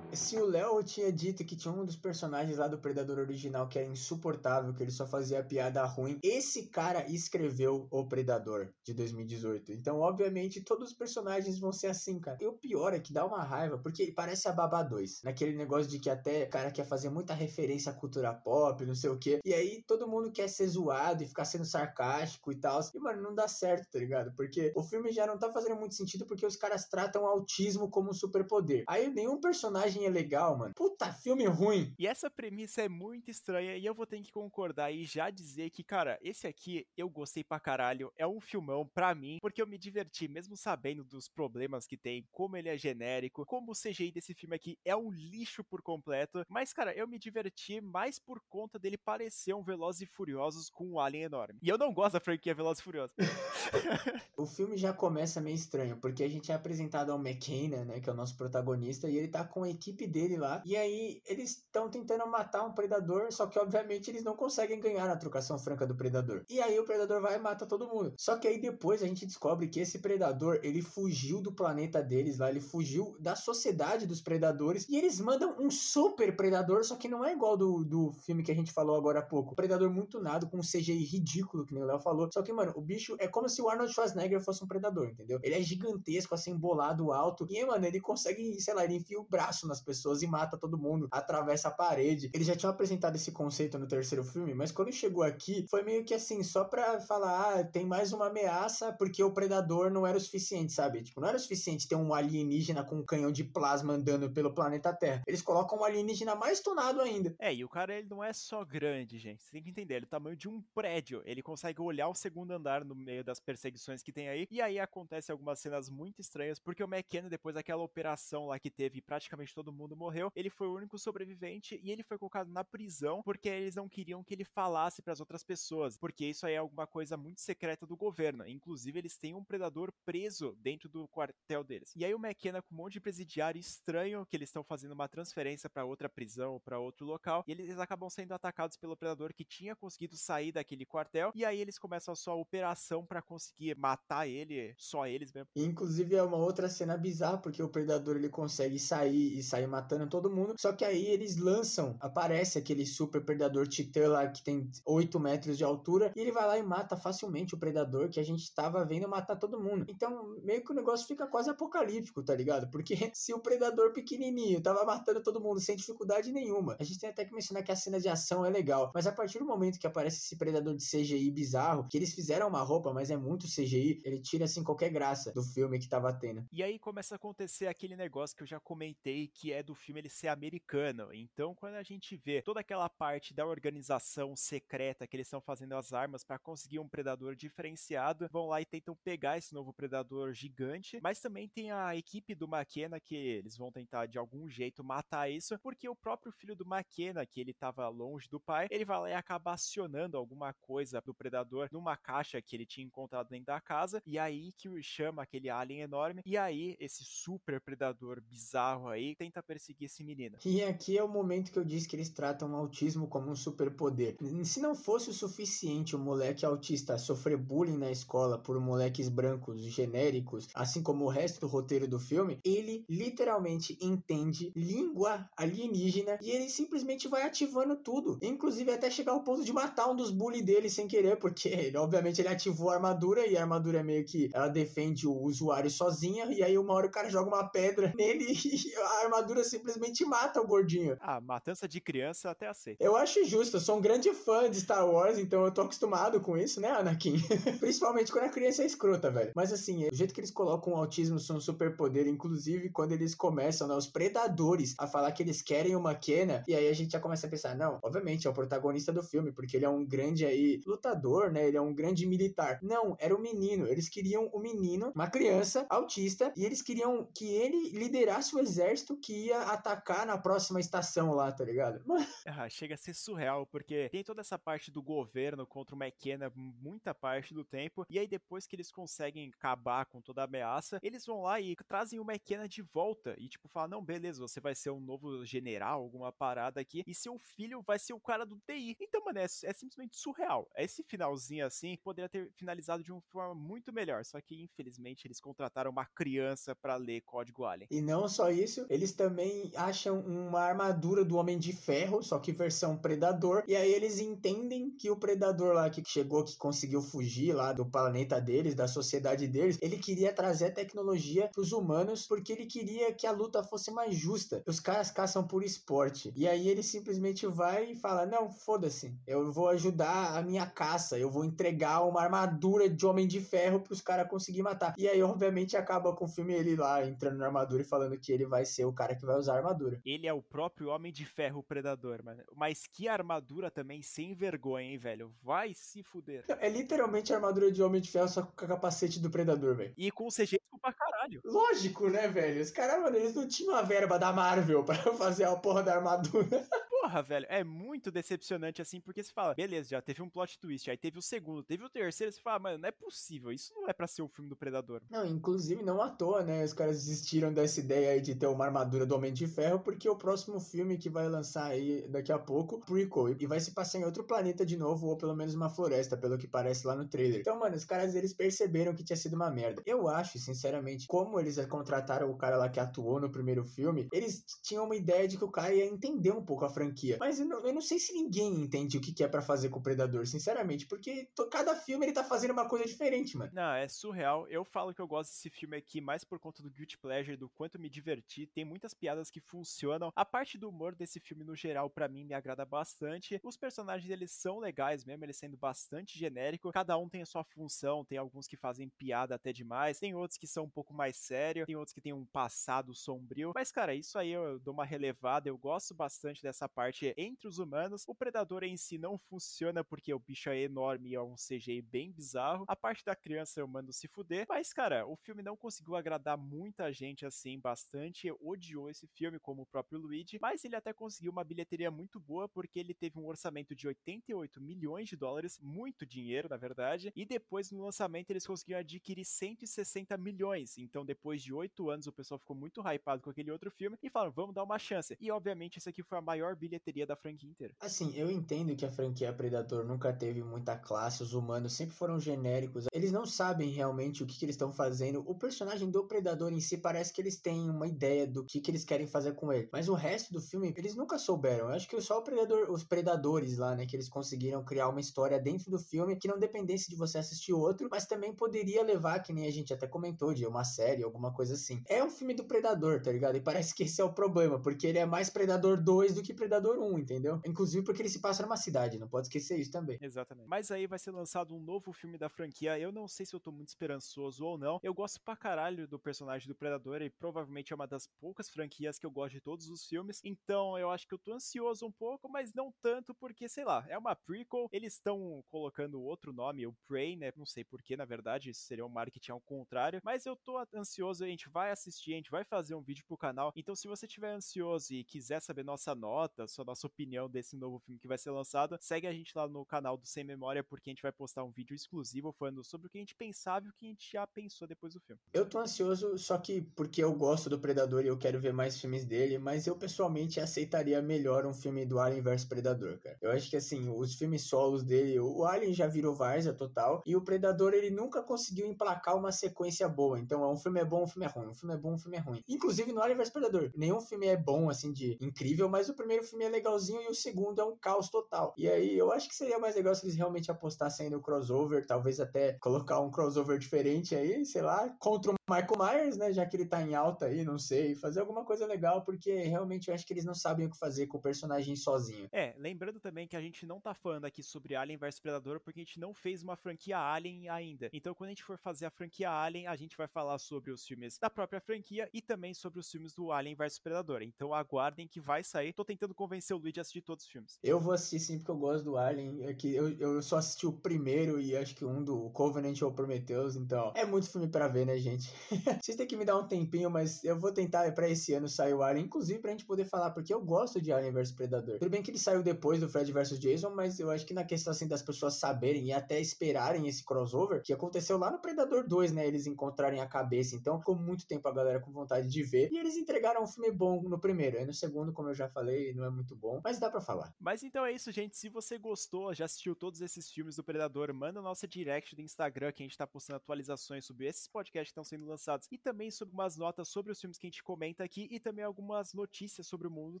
Se o Léo tinha dito que tinha um dos personagens lá do Predador original que era insuportável, que ele só fazia piada ruim, esse cara escreveu O Predador de 2018. Então, obviamente, todos os personagens vão ser assim, cara. E o pior é que dá uma raiva, porque parece a Baba 2. Naquele negócio de que até o cara quer fazer muita referência à cultura pop, não sei o quê. E aí todo mundo quer ser zoado e ficar sendo sarcástico e tal. E, mano, não dá certo, tá ligado? Porque o filme já não tá fazendo muito sentido porque os caras tratam o autismo como um superpoder. Aí nenhum personagem é legal, mano. Puta, filme ruim. E essa premissa é muito estranha e eu vou ter que concordar e já dizer que, cara, esse aqui eu gostei pra caralho. É um filmão pra mim, porque eu me diverti, mesmo sabendo dos problemas que tem, como ele é genérico, como o CGI desse filme aqui é um lixo por completo. Mas, cara, eu me diverti mais por conta dele parecer um Velozes e Furiosos com um alien enorme. E eu não gosto da franquia Velozes e Furiosos. o filme já começa meio estranho, porque a gente é apresentado ao McKenna, né, que é o nosso protagonista, e ele tá com a equipe dele lá. E aí eles estão tentando matar um predador, só que obviamente eles não conseguem ganhar na trocação franca do predador. E aí o predador vai e mata todo mundo. Só que aí depois a gente descobre que esse predador, ele fugiu do planeta deles lá, ele fugiu da sociedade dos predadores e eles mandam um super predador, só que não é igual do, do filme que a gente falou agora há pouco. Um predador muito nado, com um CGI ridículo, que nem o Léo falou. Só que, mano, o bicho é como se o Arnold Schwarzenegger fosse um predador, entendeu? Ele é gigantesco, assim, bolado, alto. E, mano, ele consegue, sei lá, ele enfia o braço na nas pessoas e mata todo mundo, atravessa a parede. Eles já tinham apresentado esse conceito no terceiro filme, mas quando chegou aqui, foi meio que assim, só pra falar, ah, tem mais uma ameaça porque o predador não era o suficiente, sabe? Tipo, não era o suficiente ter um alienígena com um canhão de plasma andando pelo planeta Terra. Eles colocam um alienígena mais tunado ainda. É, e o cara ele não é só grande, gente. Você tem que entender, ele é o tamanho de um prédio. Ele consegue olhar o segundo andar no meio das perseguições que tem aí. E aí acontece algumas cenas muito estranhas, porque o McKenna, depois daquela operação lá que teve, praticamente todo mundo morreu, ele foi o único sobrevivente e ele foi colocado na prisão porque eles não queriam que ele falasse para as outras pessoas, porque isso aí é alguma coisa muito secreta do governo. Inclusive, eles têm um predador preso dentro do quartel deles. E aí o McKenna com um monte de presidiário estranho que eles estão fazendo uma transferência para outra prisão ou para outro local, e eles acabam sendo atacados pelo predador que tinha conseguido sair daquele quartel, e aí eles começam a sua operação para conseguir matar ele, só eles mesmo. Inclusive é uma outra cena bizarra, porque o predador ele consegue sair e sair matando todo mundo, só que aí eles lançam, aparece aquele super predador titã lá que tem 8 metros de altura, e ele vai lá e mata facilmente o predador que a gente tava vendo matar todo mundo. Então, meio que o negócio fica quase apocalíptico, tá ligado? Porque se o predador pequenininho tava matando todo mundo sem dificuldade nenhuma, a gente tem até que mencionar que a cena de ação é legal, mas a partir do momento que aparece esse predador de CGI bizarro, que eles fizeram uma roupa, mas é muito CGI, ele tira assim qualquer graça do filme que tava tendo. E aí começa a acontecer aquele negócio que eu já comentei, que é do filme ele ser americano. Então, quando a gente vê toda aquela parte da organização secreta que eles estão fazendo as armas para conseguir um predador diferenciado, vão lá e tentam pegar esse novo predador gigante, mas também tem a equipe do McKenna que eles vão tentar de algum jeito matar isso, porque o próprio filho do McKenna, que ele tava longe do pai, ele vai lá e acaba acionando alguma coisa do predador numa caixa que ele tinha encontrado dentro da casa, e aí que chama aquele alien enorme, e aí esse super predador bizarro aí tenta perseguir esse menino. E aqui é o momento que eu disse que eles tratam o autismo como um superpoder. Se não fosse o suficiente o moleque autista sofrer bullying na escola por moleques brancos genéricos, assim como o resto do roteiro do filme, ele literalmente entende língua alienígena e ele simplesmente vai ativando tudo. Inclusive até chegar ao ponto de matar um dos bullies dele sem querer, porque ele, obviamente ele ativou a armadura e a armadura é meio que ela defende o usuário sozinha e aí uma hora o cara joga uma pedra nele e a armadura simplesmente mata o gordinho. Ah, matança de criança até aceito. Eu acho justo, eu sou um grande fã de Star Wars, então eu tô acostumado com isso, né, Anakin? Principalmente quando a criança é escrota, velho. Mas assim, o jeito que eles colocam o autismo um superpoder, inclusive quando eles começam, né, os predadores, a falar que eles querem uma Kena, e aí a gente já começa a pensar, não, obviamente é o protagonista do filme, porque ele é um grande aí lutador, né? Ele é um grande militar. Não, era o um menino. Eles queriam o um menino, uma criança autista, e eles queriam que ele liderasse o exército que ia atacar na próxima estação lá, tá ligado? Ah, chega a ser surreal, porque tem toda essa parte do governo contra o McKenna muita parte do tempo, e aí depois que eles conseguem acabar com toda a ameaça, eles vão lá e trazem o McKenna de volta, e tipo, falam, não, beleza, você vai ser um novo general, alguma parada aqui, e seu filho vai ser o cara do TI. Então, mano, é, é simplesmente surreal. Esse finalzinho assim poderia ter finalizado de uma forma muito melhor, só que infelizmente eles contrataram uma criança para ler Código Alien. E não só isso, eles também acham uma armadura do Homem de Ferro, só que versão Predador, e aí eles entendem que o Predador lá que chegou, que conseguiu fugir lá do planeta deles, da sociedade deles, ele queria trazer a tecnologia pros humanos porque ele queria que a luta fosse mais justa. Os caras caçam por esporte. E aí ele simplesmente vai e fala: Não, foda-se, eu vou ajudar a minha caça, eu vou entregar uma armadura de homem de ferro pros caras conseguir matar. E aí, obviamente, acaba com o filme ele lá entrando na armadura e falando que ele vai ser o cara que vai usar armadura. Ele é o próprio homem de ferro predador, mano. Mas que armadura também sem vergonha, hein, velho? Vai se fuder. É literalmente a armadura de homem de ferro, só com o capacete do predador, velho. E com o CG pra caralho. Lógico, né, velho? Os caras, mano, eles não tinham a verba da Marvel para fazer a porra da armadura. Porra, velho, é muito decepcionante assim, porque você fala, beleza, já teve um plot twist, aí teve o segundo, teve o terceiro, você fala, mano, não é possível, isso não é para ser o filme do Predador. Não, inclusive não à toa, né? Os caras desistiram dessa ideia aí de ter uma armadura do Homem de Ferro, porque o próximo filme que vai lançar aí daqui a pouco, prequel, e vai se passar em outro planeta de novo, ou pelo menos uma floresta, pelo que parece lá no trailer. Então, mano, os caras eles perceberam que tinha sido uma merda. Eu acho, sinceramente, como eles contrataram o cara lá que atuou no primeiro filme, eles tinham uma ideia de que o cara ia entender um pouco a franquia franquia. Mas eu não, eu não sei se ninguém entende o que, que é para fazer com o Predador, sinceramente, porque cada filme ele tá fazendo uma coisa diferente, mano. Não, é surreal. Eu falo que eu gosto desse filme aqui mais por conta do guilty pleasure, do quanto me diverti. Tem muitas piadas que funcionam. A parte do humor desse filme no geral para mim me agrada bastante. Os personagens eles são legais mesmo, eles sendo bastante genérico. Cada um tem a sua função, tem alguns que fazem piada até demais, tem outros que são um pouco mais sério, tem outros que têm um passado sombrio. Mas cara, isso aí eu dou uma relevada, eu gosto bastante dessa parte entre os humanos. O predador em si não funciona porque o bicho é enorme e é um CGI bem bizarro. A parte da criança eu mando se fuder, mas cara, o filme não conseguiu agradar muita gente assim, bastante odiou esse filme como o próprio Luigi, mas ele até conseguiu uma bilheteria muito boa porque ele teve um orçamento de 88 milhões de dólares, muito dinheiro na verdade, e depois no lançamento eles conseguiram adquirir 160 milhões. Então depois de oito anos o pessoal ficou muito hypado com aquele outro filme e falaram, vamos dar uma chance. E obviamente esse aqui foi a maior bilheteria da franquia inteira. Assim, eu entendo que a franquia Predador nunca teve muita classe, os humanos sempre foram genéricos. Eles não sabem realmente o que, que eles estão fazendo. O personagem do Predador em si parece que eles têm uma ideia do que, que eles querem fazer com ele. Mas o resto do filme, eles nunca souberam. Eu acho que só o predador, os predadores lá, né, que eles conseguiram criar uma história dentro do filme que não dependesse de você assistir outro, mas também poderia levar, que nem a gente até comentou, de uma série, alguma coisa assim. É um filme do Predador, tá ligado? E parece que esse é o problema, porque ele é mais Predador 2 do que Predador 1, entendeu? Inclusive porque ele se passa numa cidade, não pode esquecer isso também. Exatamente. Mas aí vai ser lançado um novo filme da franquia. Eu não sei se eu tô muito esperançoso ou não. Eu gosto pra caralho do personagem do Predador e provavelmente é uma das poucas franquias que eu gosto de todos os filmes. Então eu acho que eu tô ansioso um pouco, mas não tanto porque, sei lá, é uma prequel. Eles estão colocando outro nome, o Prey, né? Não sei porquê, na verdade, isso seria um marketing ao contrário. Mas eu tô ansioso, a gente vai assistir, a gente vai fazer um vídeo pro canal. Então se você tiver ansioso e quiser saber nossa nota, sua nossa opinião desse novo filme que vai ser lançado, segue a gente lá no canal do Sem Memória, porque a gente vai postar um vídeo exclusivo falando sobre o que a gente pensava e o que a gente já pensou depois do filme. Eu tô ansioso, só que porque eu gosto do Predador e eu quero ver mais filmes dele, mas eu pessoalmente aceitaria melhor um filme do Alien vs Predador, cara. Eu acho que assim, os filmes solos dele, o Alien já virou várzea total, e o Predador ele nunca conseguiu emplacar uma sequência boa. Então, um filme é bom, um filme é ruim, um filme é bom, um filme é ruim. Inclusive no Alien vs Predador, nenhum filme é bom assim de incrível, mas o primeiro filme é legalzinho e o segundo é um caos total. E aí eu acho que seria mais legal se eles realmente apostassem no crossover, talvez até colocar um crossover diferente aí, sei lá, contra o Michael Myers, né, já que ele tá em alta aí, não sei, fazer alguma coisa legal, porque realmente eu acho que eles não sabem o que fazer com o personagem sozinho. É, lembrando também que a gente não tá falando aqui sobre Alien vs Predador porque a gente não fez uma franquia Alien ainda. Então, quando a gente for fazer a franquia Alien, a gente vai falar sobre os filmes da própria franquia e também sobre os filmes do Alien vs Predador. Então, aguardem que vai sair. Tô tentando convencer o Luigi a assistir todos os filmes. Eu vou assistir sim, porque eu gosto do Alien. É que eu, eu só assisti o primeiro e acho que um do Covenant ou Prometheus, então é muito filme para ver, né, gente? Vocês têm que me dar um tempinho, mas eu vou tentar para esse ano sair o Alien, inclusive pra gente poder falar, porque eu gosto de Alien vs Predador. Tudo bem que ele saiu depois do Fred vs Jason, mas eu acho que na questão assim das pessoas saberem e até esperarem esse crossover, que aconteceu lá no Predador 2, né? Eles encontrarem a cabeça, então ficou muito tempo a galera com vontade de ver. E eles entregaram um filme bom no primeiro. Aí no segundo, como eu já falei, não é muito bom, mas dá para falar. Mas então é isso, gente. Se você gostou, já assistiu todos esses filmes do Predador, manda nossa direct do Instagram que a gente tá postando atualizações sobre esses podcasts que estão sendo lançados e também sobre umas notas sobre os filmes que a gente comenta aqui e também algumas notícias sobre o mundo do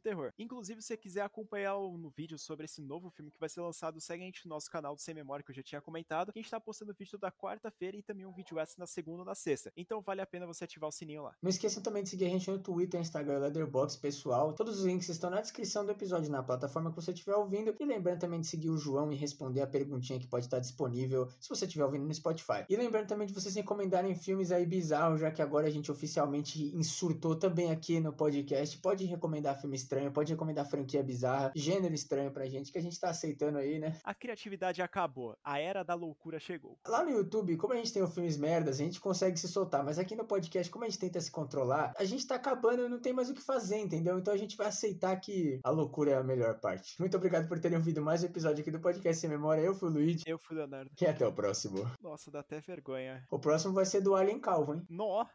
terror. Inclusive, se você quiser acompanhar um vídeo sobre esse novo filme que vai ser lançado, segue a gente no nosso canal do Sem Memória, que eu já tinha comentado, que a gente tá postando vídeo toda quarta-feira e também um vídeo extra na segunda ou na sexta. Então vale a pena você ativar o sininho lá. Não esqueçam também de seguir a gente no Twitter, Instagram, Leatherbox, pessoal. Todos os links estão na descrição do episódio na plataforma que você estiver ouvindo. E lembrando também de seguir o João e responder a perguntinha que pode estar disponível se você estiver ouvindo no Spotify. E lembrando também de vocês recomendarem filmes aí bizarros, já que agora a gente oficialmente insurtou também aqui no podcast. Pode recomendar filme estranho, pode recomendar franquia bizarra, gênero estranho pra gente, que a gente tá aceitando aí, né? A criatividade acabou, a era da loucura chegou. Lá no YouTube, como a gente tem o filmes merdas, a gente consegue se soltar, mas aqui no podcast, como a gente tenta se controlar, a gente tá acabando e não tem mais o que fazer, entendeu? Então a gente vai aceitar que a loucura é a melhor parte. Muito obrigado por terem ouvido mais um episódio aqui do podcast Sem Memória. Eu fui o Luigi. Eu fui o Leonardo. E até o próximo. Nossa, dá até vergonha. O próximo vai ser do Alien Calvo, hein? Nó!